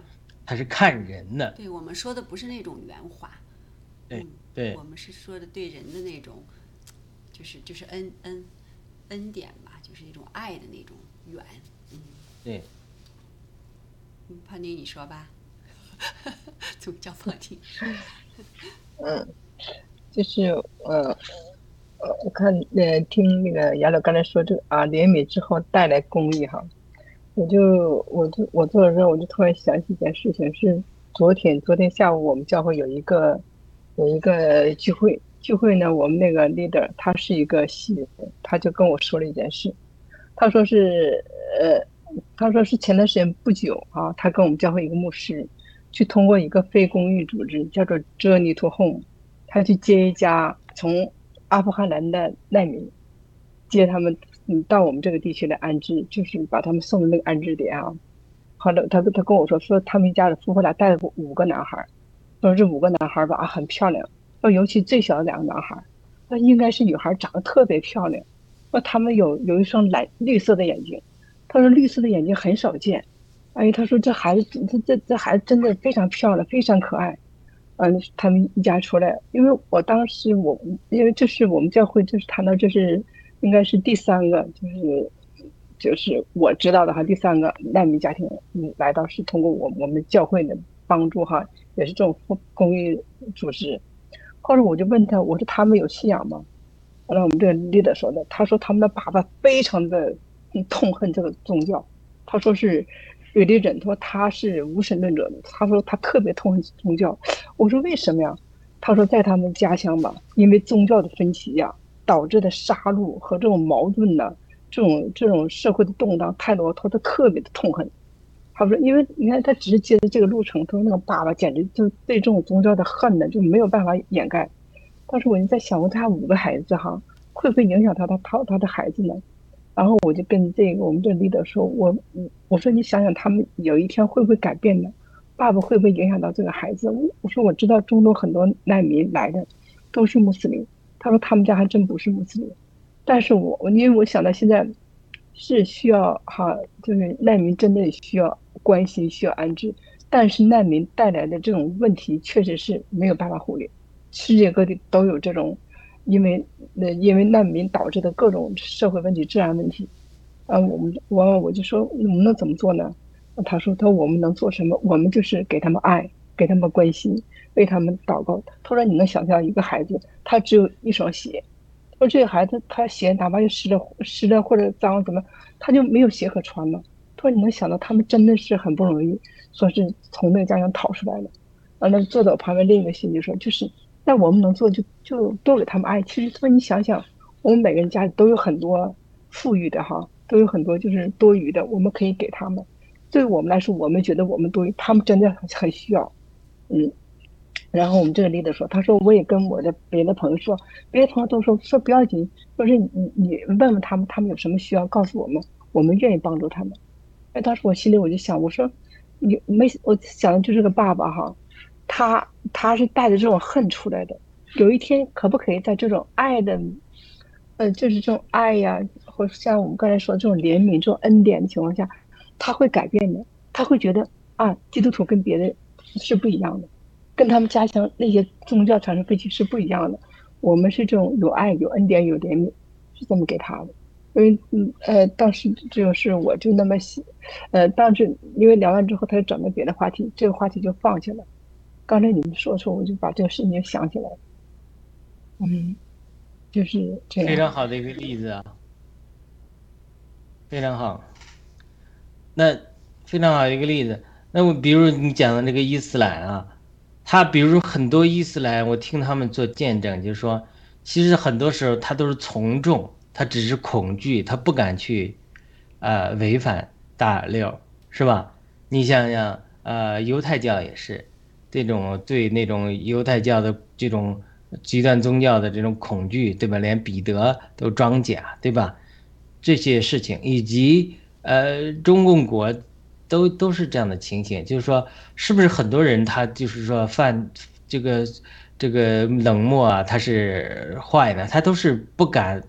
他是看人的。对我们说的不是那种圆滑，对对，我们是说的对人的那种，就是就是恩恩恩典吧，就是一种爱的那种远，嗯，对。潘丁，你说吧。宗教放听。(laughs) 嗯，就是呃呃，我看呃听那个杨柳刚才说这个啊，怜悯之后带来公益哈，我就我就我做的时候，我就突然想起一件事情，是昨天昨天下午我们教会有一个有一个聚会，聚会呢，我们那个 leader 他是一个西人，他就跟我说了一件事，他说是呃他说是前段时间不久啊，他跟我们教会一个牧师。去通过一个非公益组织叫做 Journey to Home，他去接一家从阿富汗来的难民，接他们嗯到我们这个地区来安置，就是把他们送到那个安置点啊。好了，他他跟我说说他们一家的夫妇俩带了五个男孩，说这五个男孩吧啊很漂亮，尤其最小的两个男孩，那应该是女孩，长得特别漂亮，说他们有有一双蓝绿色的眼睛，他说绿色的眼睛很少见。哎，他说这孩子，这这这孩子真的非常漂亮，非常可爱。嗯，他们一家出来，因为我当时我，因为这是我们教会，就是谈到这是应该是第三个，就是就是我知道的哈，第三个难民家庭嗯来到是通过我我们教会的帮助哈，也是这种公益组织。后来我就问他，我说他们有信仰吗？后来我们这个 leader 说的，他说他们的爸爸非常的痛恨这个宗教，他说是。有的人说他是无神论者，他说他特别痛恨宗教。我说为什么呀？他说在他们家乡吧，因为宗教的分歧呀，导致的杀戮和这种矛盾呢，这种这种社会的动荡太多，他都特别的痛恨。他说，因为你看他只是接的这个路程，他说那个爸爸简直就对这种宗教的恨呢，就没有办法掩盖。当时我就在想，我他五个孩子哈，会不会影响他他他他的孩子呢？然后我就跟这个我们这 leader 说，我我说你想想，他们有一天会不会改变呢？爸爸会不会影响到这个孩子？我说我知道中东很多难民来的都是穆斯林，他说他们家还真不是穆斯林，但是我因为我想到现在是需要哈，就是难民真的需要关心，需要安置，但是难民带来的这种问题确实是没有办法忽略，世界各地都有这种。因为那因为难民导致的各种社会问题、治安问题，啊，我们我我就说我们能怎么做呢？他说他说我们能做什么？我们就是给他们爱，给他们关心，为他们祷告。他说你能想象一个孩子，他只有一双鞋，说这个孩子他鞋哪怕就湿了湿了或者脏怎么，他就没有鞋可穿吗？说你能想到他们真的是很不容易，说是从那个家乡逃出来的。完了坐在我旁边另一个心就说就是。那我们能做就就多给他们爱。其实说你想想，我们每个人家里都有很多富裕的哈，都有很多就是多余的，我们可以给他们。对我们来说，我们觉得我们多余，他们真的很很需要，嗯。然后我们这个 leader 说，他说我也跟我的别的朋友说，别的朋友都说说不要紧，说是你你问问他们，他们有什么需要告诉我们，我们愿意帮助他们。哎，当时我心里我就想，我说你没我想的就是个爸爸哈，他他是带着这种恨出来的，有一天可不可以在这种爱的，呃，就是这种爱呀，或像我们刚才说这种怜悯、这种恩典的情况下，他会改变的，他会觉得啊，基督徒跟别的是不一样的。跟他们家乡那些宗教产生废弃是不一样的，我们是这种有爱、有恩典、有怜悯，是这么给他的。因为嗯呃，当时就是我就那么想，呃，当时因为聊完之后，他又转到别的话题，这个话题就放弃了。刚才你们说的时候，我就把这个事情想起来了。嗯，就是这样。非常好的一个例子啊，非常好。那非常好一个例子，那我比如你讲的那个伊斯兰啊。他比如很多伊斯兰，我听他们做见证，就是说，其实很多时候他都是从众，他只是恐惧，他不敢去，呃，违反大六，是吧？你想想，呃，犹太教也是，这种对那种犹太教的这种极端宗教的这种恐惧，对吧？连彼得都装假，对吧？这些事情，以及呃，中共国。都都是这样的情形，就是说，是不是很多人他就是说犯这个这个冷漠啊，他是坏的，他都是不敢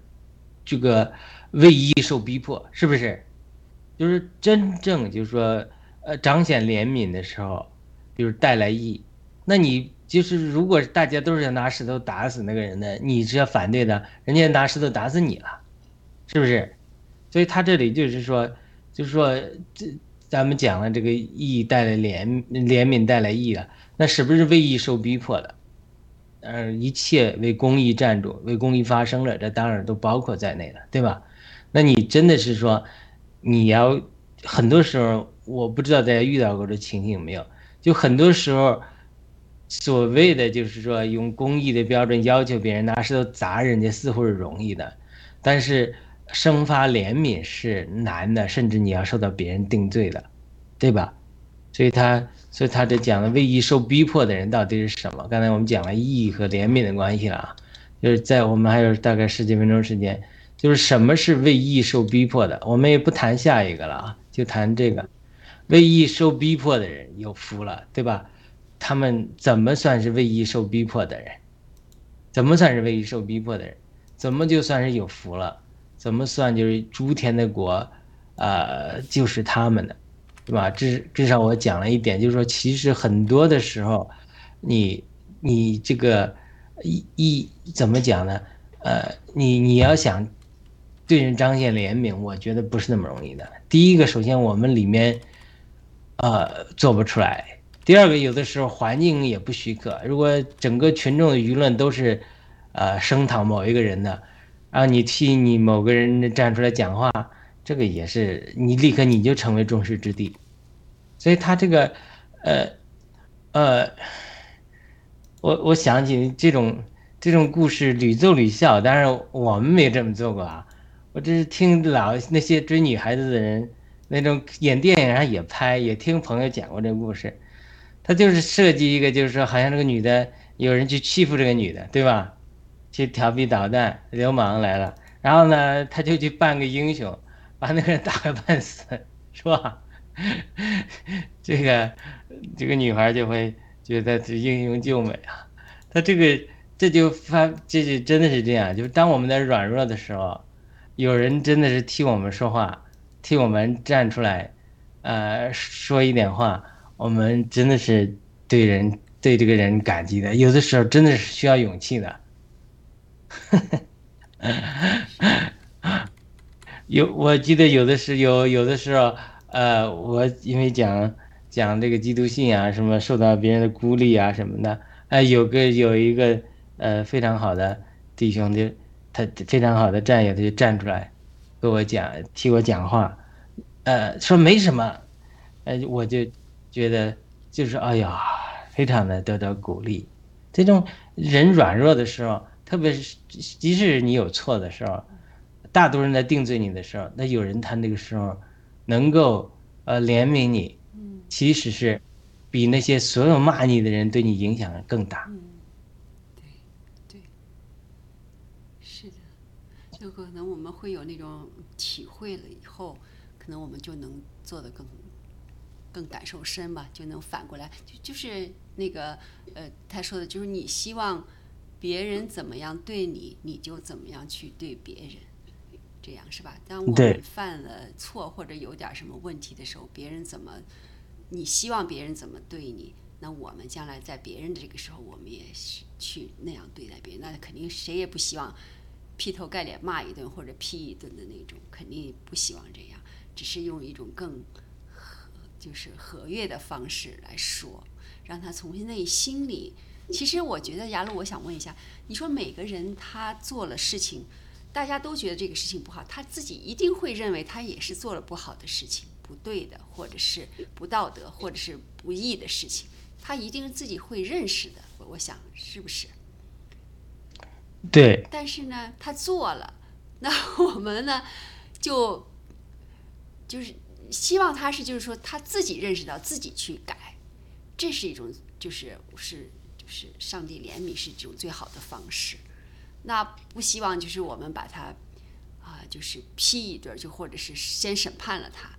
这个为义受逼迫，是不是？就是真正就是说，呃，彰显怜悯的时候，就是带来义。那你就是如果大家都是拿石头打死那个人的，你是要反对的，人家拿石头打死你了，是不是？所以他这里就是说，就是说这。咱们讲了这个义带来怜怜悯带来义了，那是不是为义受逼迫的？嗯，一切为公益站住，为公益发声了，这当然都包括在内了，对吧？那你真的是说，你要很多时候，我不知道大家遇到过这情形没有？就很多时候，所谓的就是说用公益的标准要求别人拿石头砸人家，似乎是容易的，但是。生发怜悯是难的，甚至你要受到别人定罪的，对吧？所以他，所以他这讲了为义受逼迫的人到底是什么？刚才我们讲了义和怜悯的关系了啊，就是在我们还有大概十几分钟时间，就是什么是为义受逼迫的？我们也不谈下一个了啊，就谈这个，为义受逼迫的人有福了，对吧？他们怎么算是为义受逼迫的人？怎么算是为义受逼迫的人？怎么就算是有福了？怎么算就是诸天的国，呃，就是他们的，对吧？至至少我讲了一点，就是说，其实很多的时候，你你这个一一怎么讲呢？呃，你你要想对人彰显怜悯，我觉得不是那么容易的。第一个，首先我们里面呃做不出来；第二个，有的时候环境也不许可。如果整个群众的舆论都是呃声讨某一个人的。然后，你替你某个人站出来讲话，这个也是你立刻你就成为众矢之的，所以他这个，呃，呃，我我想起这种这种故事屡奏屡笑，但是我们没这么做过啊，我这是听老那些追女孩子的人那种演电影上也拍，也听朋友讲过这个故事，他就是设计一个，就是说好像这个女的有人去欺负这个女的，对吧？去调皮捣蛋，流氓来了，然后呢，他就去扮个英雄，把那个人打个半死，是吧？(laughs) 这个这个女孩就会觉得是英雄救美啊。她这个这就发，这就真的是这样，就是当我们在软弱的时候，有人真的是替我们说话，替我们站出来，呃，说一点话，我们真的是对人对这个人感激的。有的时候真的是需要勇气的。(laughs) 有，我记得有的是有，有的时候，呃，我因为讲讲这个基督信啊，什么受到别人的孤立啊什么的，哎，有个有一个呃非常好的弟兄就他非常好的战友，他就站出来跟我讲，替我讲话，呃，说没什么，呃，我就觉得就是哎呀，非常的得到鼓励，这种人软弱的时候。特别是，即使你有错的时候，大多人在定罪你的时候，那有人他那个时候能够呃怜悯你，其实是比那些所有骂你的人对你影响更大。对，对，是的，就可能我们会有那种体会了以后，可能我们就能做得更更感受深吧，就能反过来，就就是那个呃，他说的就是你希望别人怎么样对你，你就怎么样去对别人。这样是吧？当我们犯了错或者有点什么问题的时候，别人怎么，你希望别人怎么对你，那我们将来在别人的这个时候，我们也是去那样对待别人。那肯定谁也不希望劈头盖脸骂一顿或者批一顿的那种，肯定不希望这样。只是用一种更和就是和悦的方式来说，让他从内心里。其实我觉得，雅鲁，我想问一下，你说每个人他做了事情。大家都觉得这个事情不好，他自己一定会认为他也是做了不好的事情、不对的，或者是不道德，或者是不义的事情，他一定自己会认识的。我我想是不是？对，但是呢，他做了，那 (laughs) 我们呢，就就是希望他是，就是说他自己认识到自己去改，这是一种，就是是就是上帝怜悯是这种最好的方式。那不希望就是我们把他啊，就是批一顿，就或者是先审判了他，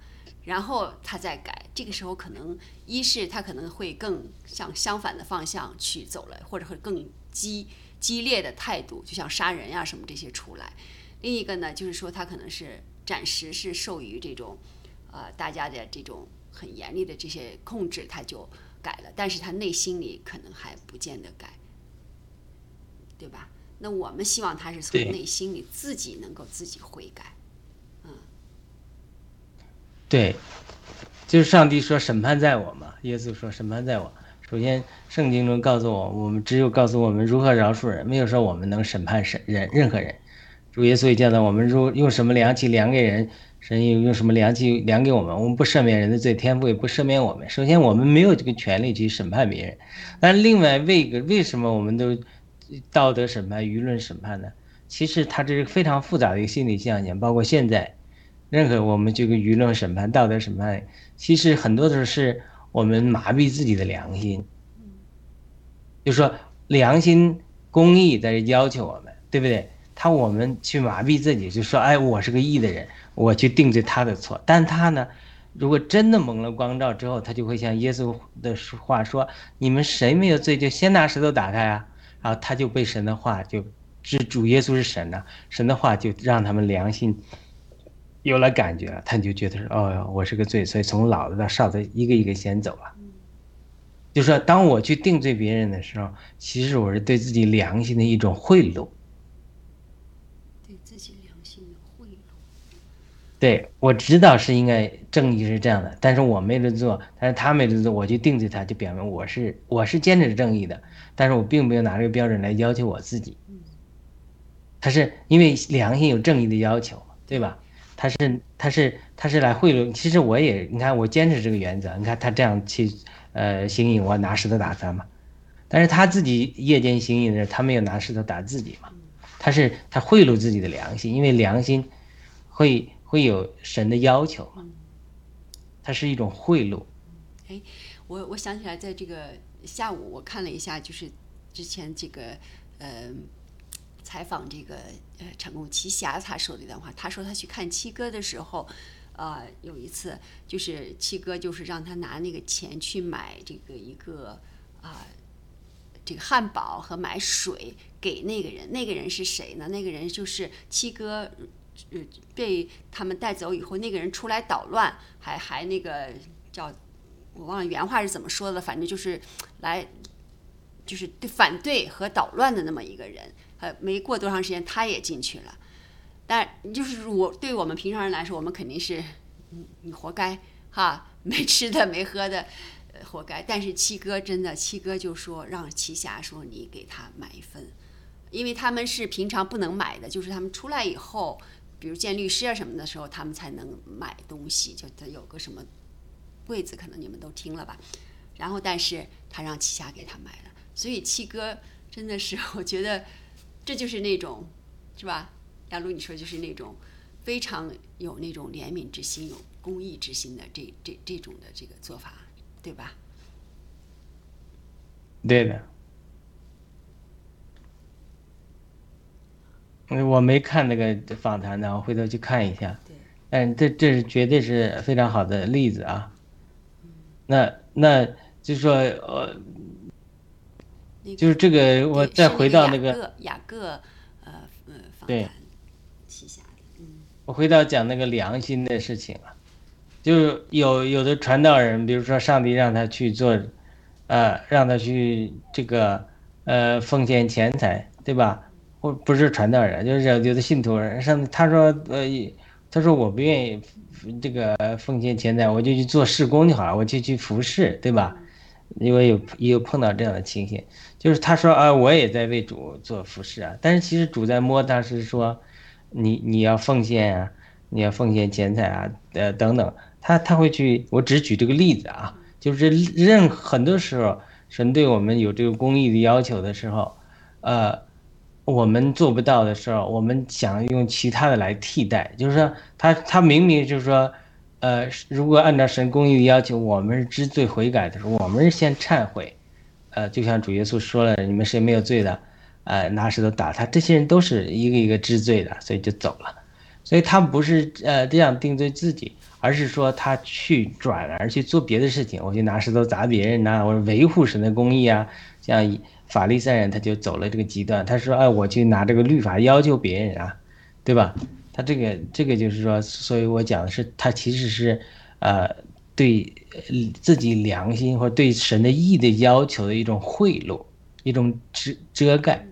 然后他再改。这个时候可能一是他可能会更向相反的方向去走了，或者会更激激烈的态度，就像杀人呀、什么这些出来。另一个呢，就是说他可能是暂时是受于这种呃大家的这种很严厉的这些控制，他就改了，但是他内心里可能还不见得改，对吧？那我们希望他是从内心里自己能够自己悔改，嗯对，就是上帝说审判在我嘛，耶稣说审判在我。首先，圣经中告诉我，我们只有告诉我们如何饶恕人，没有说我们能审判审人任何人。主耶稣也教导我们，如用什么量器量给人，神又用什么量器量给我们。我们不赦免人的罪，天父也不赦免我们。首先，我们没有这个权利去审判别人。但另外，为个为什么我们都道德审判、舆论审判呢？其实它这是非常复杂的一个心理现象，包括现在。任何我们这个舆论审判、道德审判，其实很多都是我们麻痹自己的良心。就说良心、公义在这要求我们，对不对？他我们去麻痹自己，就说哎，我是个义的人，我去定罪他的错。但他呢，如果真的蒙了光照之后，他就会像耶稣的话说：“你们谁没有罪，就先拿石头打开啊。”然后他就被神的话就，知主耶稣是神呐、神的话就让他们良心。有了感觉了，他就觉得说：“哦，我是个罪，所以从老的到少的，一个一个先走了。”就说当我去定罪别人的时候，其实我是对自己良心的一种贿赂。对自己良心的贿赂。对我知道是应该正义是这样的，但是我没得做，但是他没得做，我去定罪他，就表明我是我是坚持正义的，但是我并没有拿这个标准来要求我自己。他是因为良心有正义的要求，对吧？他是他是他是来贿赂，其实我也你看我坚持这个原则，你看他这样去呃行淫，我拿石头打他嘛，但是他自己夜间行淫的时候，他没有拿石头打自己嘛，他是他贿赂自己的良心，因为良心会会有神的要求嘛，它是一种贿赂。哎，我我想起来，在这个下午我看了一下，就是之前这个呃采访这个呃成功奇侠他说的一段话，他说他去看七哥的时候，呃有一次就是七哥就是让他拿那个钱去买这个一个啊、这个汉堡和买水给那个人，那个人是谁呢？那个人就是七哥。呃，被他们带走以后，那个人出来捣乱，还还那个叫我忘了原话是怎么说的，反正就是来就是对反对和捣乱的那么一个人。呃，没过多长时间，他也进去了。但就是我对我们平常人来说，我们肯定是你你活该哈，没吃的没喝的，活该。但是七哥真的，七哥就说让奇侠说你给他买一份，因为他们是平常不能买的，就是他们出来以后。比如见律师啊什么的时候，他们才能买东西，就他有个什么柜子，可能你们都听了吧。然后，但是他让旗下给他买了，所以七哥真的是，(laughs) 我觉得这就是那种，是吧？亚茹你说就是那种非常有那种怜悯之心、有公益之心的这这这种的这个做法，对吧？对的。嗯，我没看那个访谈呢，我回头去看一下。对。嗯，这这是绝对是非常好的例子啊。那那就是说，呃，就是这个，我再回到那个雅各，呃呃对旗下的，嗯。我回到讲那个良心的事情啊，就是有有的传道人，比如说上帝让他去做，呃，让他去这个呃奉献钱财，对吧？或不是传道人，就是有的信徒人上，他说呃，他说我不愿意这个奉献钱财，我就去做事工就好了，我就去服侍，对吧？因为有也有碰到这样的情形，就是他说啊，我也在为主做服侍啊，但是其实主在摸他是说，你你要奉献啊，你要奉献钱财啊，呃等等，他他会去，我只举这个例子啊，就是任很多时候神对我们有这个公益的要求的时候，呃。我们做不到的时候，我们想用其他的来替代，就是说，他他明明就是说，呃，如果按照神公义的要求，我们是知罪悔改的时候，我们是先忏悔，呃，就像主耶稣说了，你们谁没有罪的，呃，拿石头打他，这些人都是一个一个知罪的，所以就走了，所以他不是呃这样定罪自己，而是说他去转而去做别的事情，我去拿石头砸别人呐，我维护神的公义啊，像。法利赛人他就走了这个极端，他说：“哎，我去拿这个律法要求别人啊，对吧？他这个这个就是说，所以我讲的是他其实是，呃，对自己良心或对神的义的要求的一种贿赂，一种遮遮盖。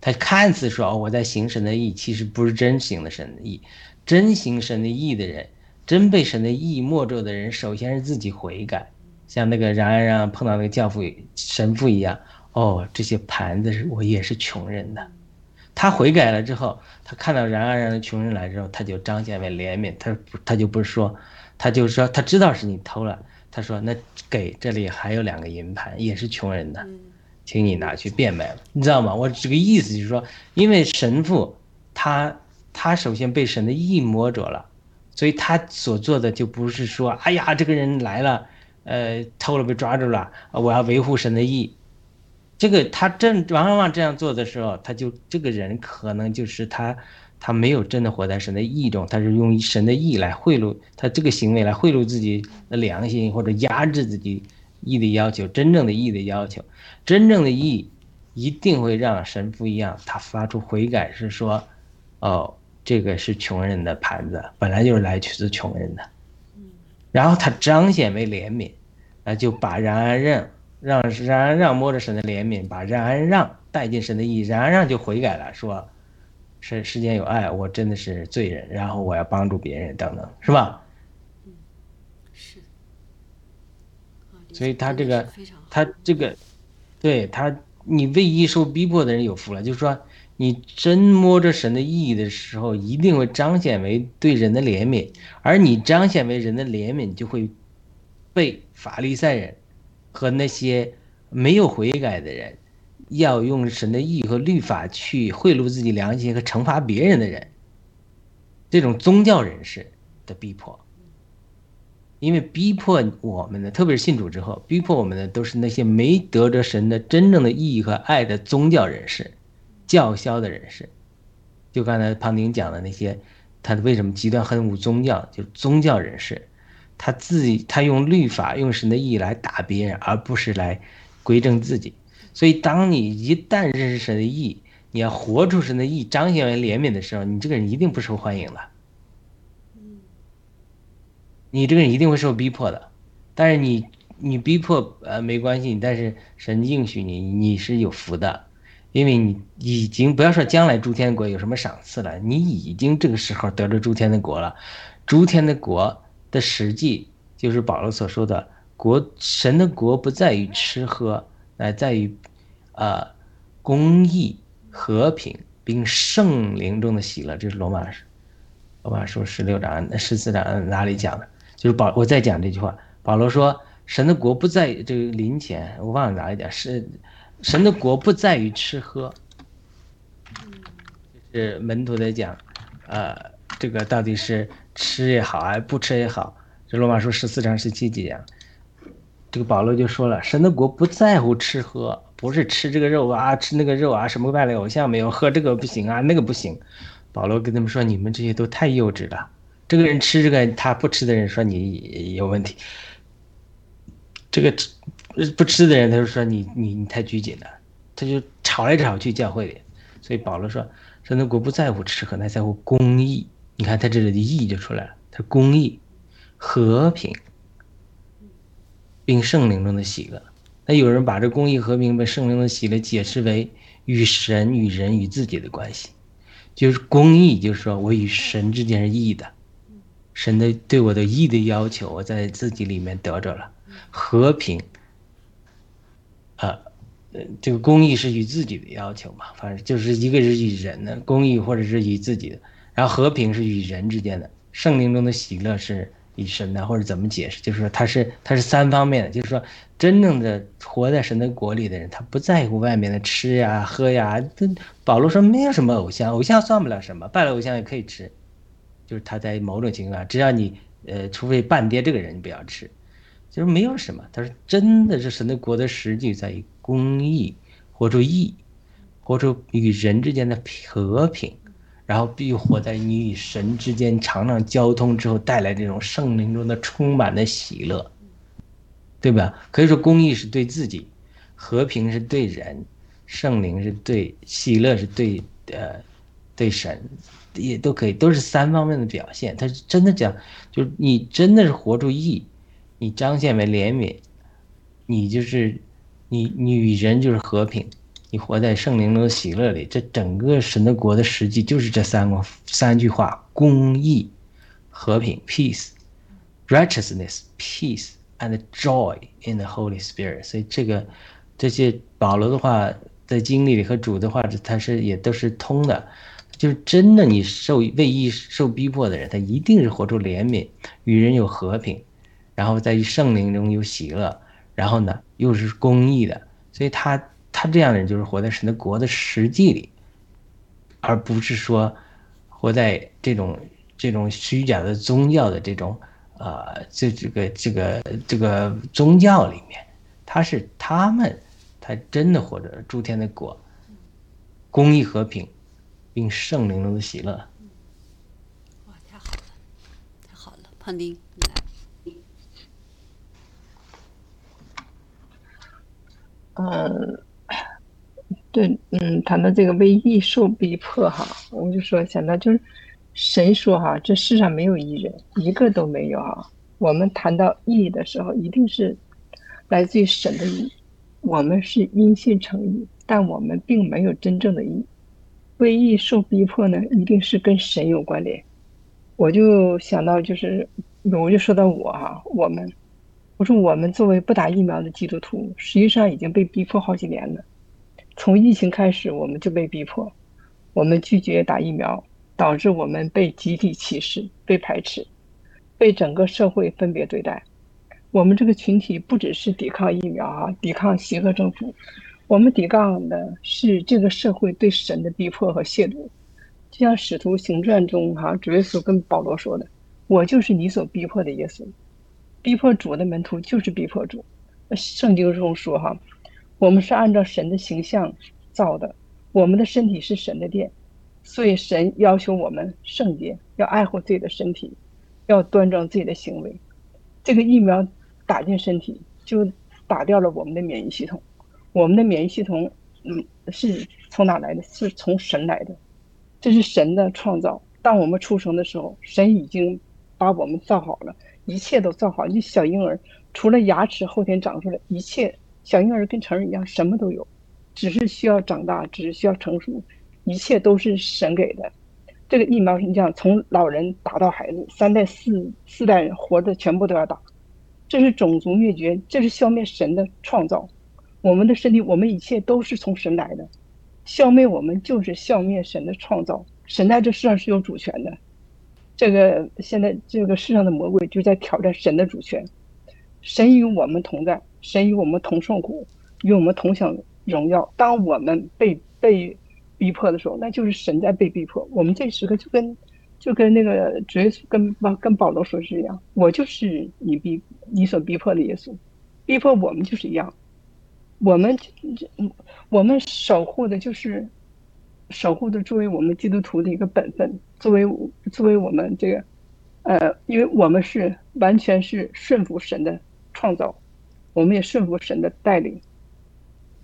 他看似说哦，我在行神的义，其实不是真行的神的义。真行神的义的人，真被神的义没住的人，首先是自己悔改，像那个然而让碰到那个教父神父一样。”哦，这些盘子是我也是穷人的，他悔改了之后，他看到然而然的穷人来之后，他就彰显为怜悯，他他就不是说，他就说他知道是你偷了，他说那给这里还有两个银盘，也是穷人的，请你拿去变卖了，你知道吗？我这个意思就是说，因为神父他他首先被神的意摸着了，所以他所做的就不是说，哎呀这个人来了，呃偷了被抓住了，我要维护神的意。这个他正往往这样做的时候，他就这个人可能就是他，他没有真的活在神的意中，他是用神的意来贿赂他这个行为来贿赂自己的良心或者压制自己义的要求，真正的义的要求，真正的义一定会让神父一样，他发出悔改，是说，哦，这个是穷人的盘子，本来就是来取自穷人的，然后他彰显为怜悯，那就把然而让。让然而让摸着神的怜悯，把然而让带进神的意，然而让就悔改了，说，世世间有爱，我真的是罪人，然后我要帮助别人等等，是吧？嗯，是。所以他这个，他这个，对他，你为义受逼迫的人有福了，就是说，你真摸着神的意义的时候，一定会彰显为对人的怜悯，而你彰显为人的怜悯，就会被法利赛人。和那些没有悔改的人，要用神的义和律法去贿赂自己良心和惩罚别人的人，这种宗教人士的逼迫，因为逼迫我们的，特别是信主之后，逼迫我们的都是那些没得着神的真正的意义和爱的宗教人士、教销的人士。就刚才庞丁讲的那些，他为什么极端恨恶宗教，就宗教人士。他自己，他用律法、用神的意来打别人，而不是来归正自己。所以，当你一旦认识神的意，你要活出神的意，彰显为怜悯的时候，你这个人一定不受欢迎的。你这个人一定会受逼迫的。但是你，你逼迫呃没关系，但是神应许你，你是有福的，因为你已经不要说将来诸天国有什么赏赐了，你已经这个时候得着诸天的国了，诸天的国。的实际就是保罗所说的国神的国不在于吃喝，乃在于，呃，公义、和平并圣灵中的喜乐。这是罗马罗马书十六章、十四章哪里讲的？就是保我再讲这句话，保罗说神的国不在于这个临前，我忘了哪里讲是神的国不在于吃喝，是门徒在讲呃，这个到底是吃也好啊，不吃也好，这罗马书十四章十七节啊，这个保罗就说了，神的国不在乎吃喝，不是吃这个肉啊，吃那个肉啊，什么拜的偶像没有，喝这个不行啊，那个不行。保罗跟他们说，你们这些都太幼稚了。这个人吃这个，他不吃的人说你有问题。这个吃不吃的人，他就说你你你太拘谨了，他就吵来吵去教会里。所以保罗说，神的国不在乎吃喝，乃在乎公义。你看他这里的义就出来了，他公义、和平，并圣灵中的喜乐。那有人把这公义、和平被圣灵的喜乐解释为与神、与人、与自己的关系，就是公义，就是说我与神之间是义的，神的对我的义的要求，我在自己里面得着了。和平，啊，呃，这个公益是与自己的要求嘛，反正就是一个是与人的公益，或者是与自己的，然后和平是与人之间的，圣灵中的喜乐是与神的，或者怎么解释？就是说它是它是三方面的，就是说真正的活在神的国里的人，他不在乎外面的吃呀喝呀。这保罗说没有什么偶像，偶像算不了什么，拜了偶像也可以吃，就是他在某种情况下，只要你呃，除非半跌这个人，你不要吃。就是没有什么，他说真的是神的国的实际在于公义，活出义，活出与人之间的和平，然后必活在你与神之间常常交通之后带来这种圣灵中的充满的喜乐，对吧？可以说公义是对自己，和平是对人，圣灵是对喜乐是对呃对神，也都可以，都是三方面的表现。他是真的讲，就是你真的是活出义。你彰显为怜悯，你就是你，你与人就是和平，你活在圣灵中的喜乐里。这整个神的国的实际就是这三个三句话：公义、和平 （peace），righteousness（peace） and joy in the Holy Spirit。所以这个这些保罗的话在经历里和主的话，他是也都是通的。就是真的，你受为义受逼迫的人，他一定是活出怜悯，与人有和平。然后在圣灵中有喜乐，然后呢又是公义的，所以他他这样的人就是活在神的国的实际里，而不是说活在这种这种虚假的宗教的这种呃这这个这个这个宗教里面，他是他们他真的活着诸天的国，公益和平，并圣灵中的喜乐。哇，太好了，太好了，胖丁。嗯，对，嗯，谈到这个为义受逼迫哈，我就说想到就是神说哈，这世上没有义人，一个都没有哈。我们谈到义的时候，一定是来自于神的义，我们是因信成义，但我们并没有真正的义。为义受逼迫呢，一定是跟神有关联。我就想到就是，我就说到我哈，我们。我说，我们作为不打疫苗的基督徒，实际上已经被逼迫好几年了。从疫情开始，我们就被逼迫，我们拒绝打疫苗，导致我们被集体歧视、被排斥、被整个社会分别对待。我们这个群体不只是抵抗疫苗啊，抵抗邪恶政府，我们抵抗的是这个社会对神的逼迫和亵渎。就像《使徒行传》中哈，主耶稣跟保罗说的：“我就是你所逼迫的耶稣。”逼迫主的门徒就是逼迫主。圣经中说：“哈，我们是按照神的形象造的，我们的身体是神的殿，所以神要求我们圣洁，要爱护自己的身体，要端正自己的行为。这个疫苗打进身体，就打掉了我们的免疫系统。我们的免疫系统，嗯，是从哪来的？是从神来的，这是神的创造。当我们出生的时候，神已经把我们造好了。”一切都造好，就小婴儿，除了牙齿后天长出来，一切小婴儿跟成人一样，什么都有，只是需要长大，只是需要成熟，一切都是神给的。这个疫苗，你讲从老人打到孩子，三代四四代人活着全部都要打，这是种族灭绝，这是消灭神的创造。我们的身体，我们一切都是从神来的，消灭我们就是消灭神的创造。神在这世上是有主权的。这个现在这个世上的魔鬼就在挑战神的主权，神与我们同在，神与我们同受苦，与我们同享荣耀。当我们被被逼迫的时候，那就是神在被逼迫。我们这时刻就跟就跟那个主耶稣跟跟保罗说是一样，我就是你逼你所逼迫的耶稣，逼迫我们就是一样，我们我们守护的就是守护的作为我们基督徒的一个本分，作为作为我们这个呃，因为我们是完全是顺服神的创造，我们也顺服神的带领，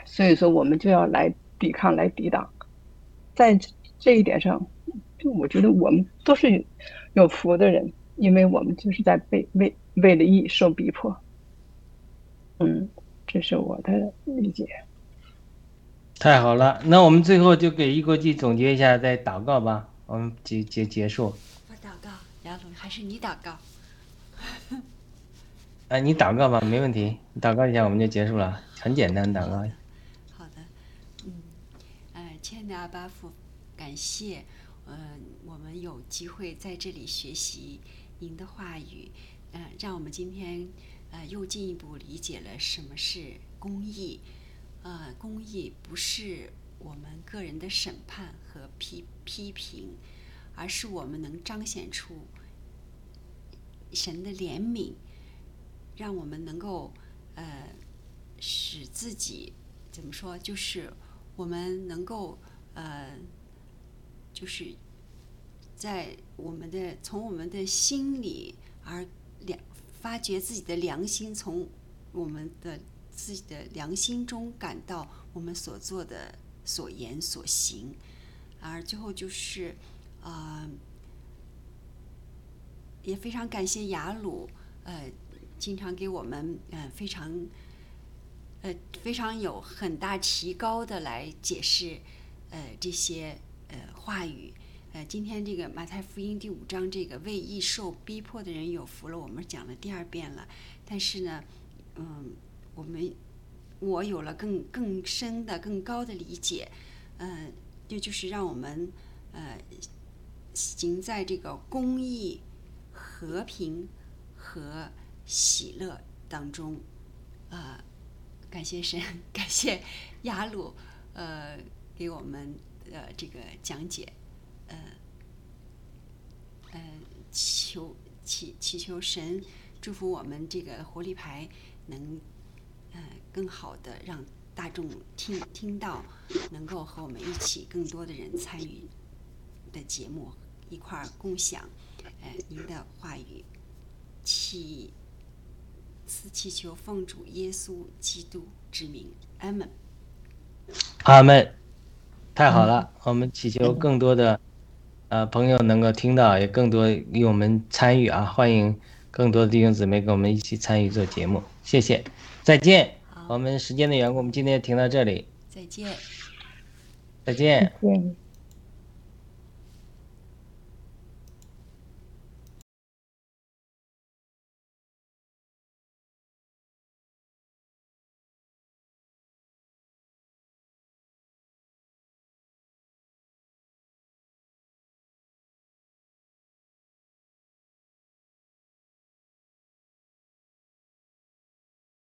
所以说我们就要来抵抗来抵挡，在这一点上。就我觉得我们都是有福的人，因为我们就是在被为为了义受逼迫。嗯，这是我的理解。太好了，那我们最后就给一国际总结一下，再祷告吧。我们结结结束。我祷告，杨总，还是你祷告。哎，你祷告吧，没问题。你祷告一下，我们就结束了，很简单，祷告。好的，嗯，呃，亲爱的阿巴父，感谢。呃，我们有机会在这里学习您的话语，呃，让我们今天呃又进一步理解了什么是公义。呃，公义不是我们个人的审判和批批评，而是我们能彰显出神的怜悯，让我们能够呃使自己怎么说，就是我们能够呃。就是在我们的从我们的心里而良发掘自己的良心，从我们的自己的良心中感到我们所做的所言所行，而最后就是啊，也非常感谢雅鲁呃，经常给我们呃非常呃非常有很大提高的来解释呃这些。呃，话语，呃，今天这个马太福音第五章这个为义受逼迫的人有福了，我们讲了第二遍了。但是呢，嗯，我们我有了更更深的、更高的理解，嗯，这就是让我们呃行在这个公义、和平和喜乐当中。呃，感谢神，(laughs) 感谢雅鲁，呃，给我们。呃，这个讲解，呃，呃，求祈祈求神祝福我们这个活力牌能呃更好的让大众听听到，能够和我们一起更多的人参与的节目一块儿共享，呃，您的话语，祈此祈求奉主耶稣基督之名，阿门，阿门。太好了，我们祈求更多的呃朋友能够听到，也更多与我们参与啊！欢迎更多的弟兄姊妹跟我们一起参与做节目，谢谢，再见。我们时间的缘故，我们今天停到这里。再见。再见。再见。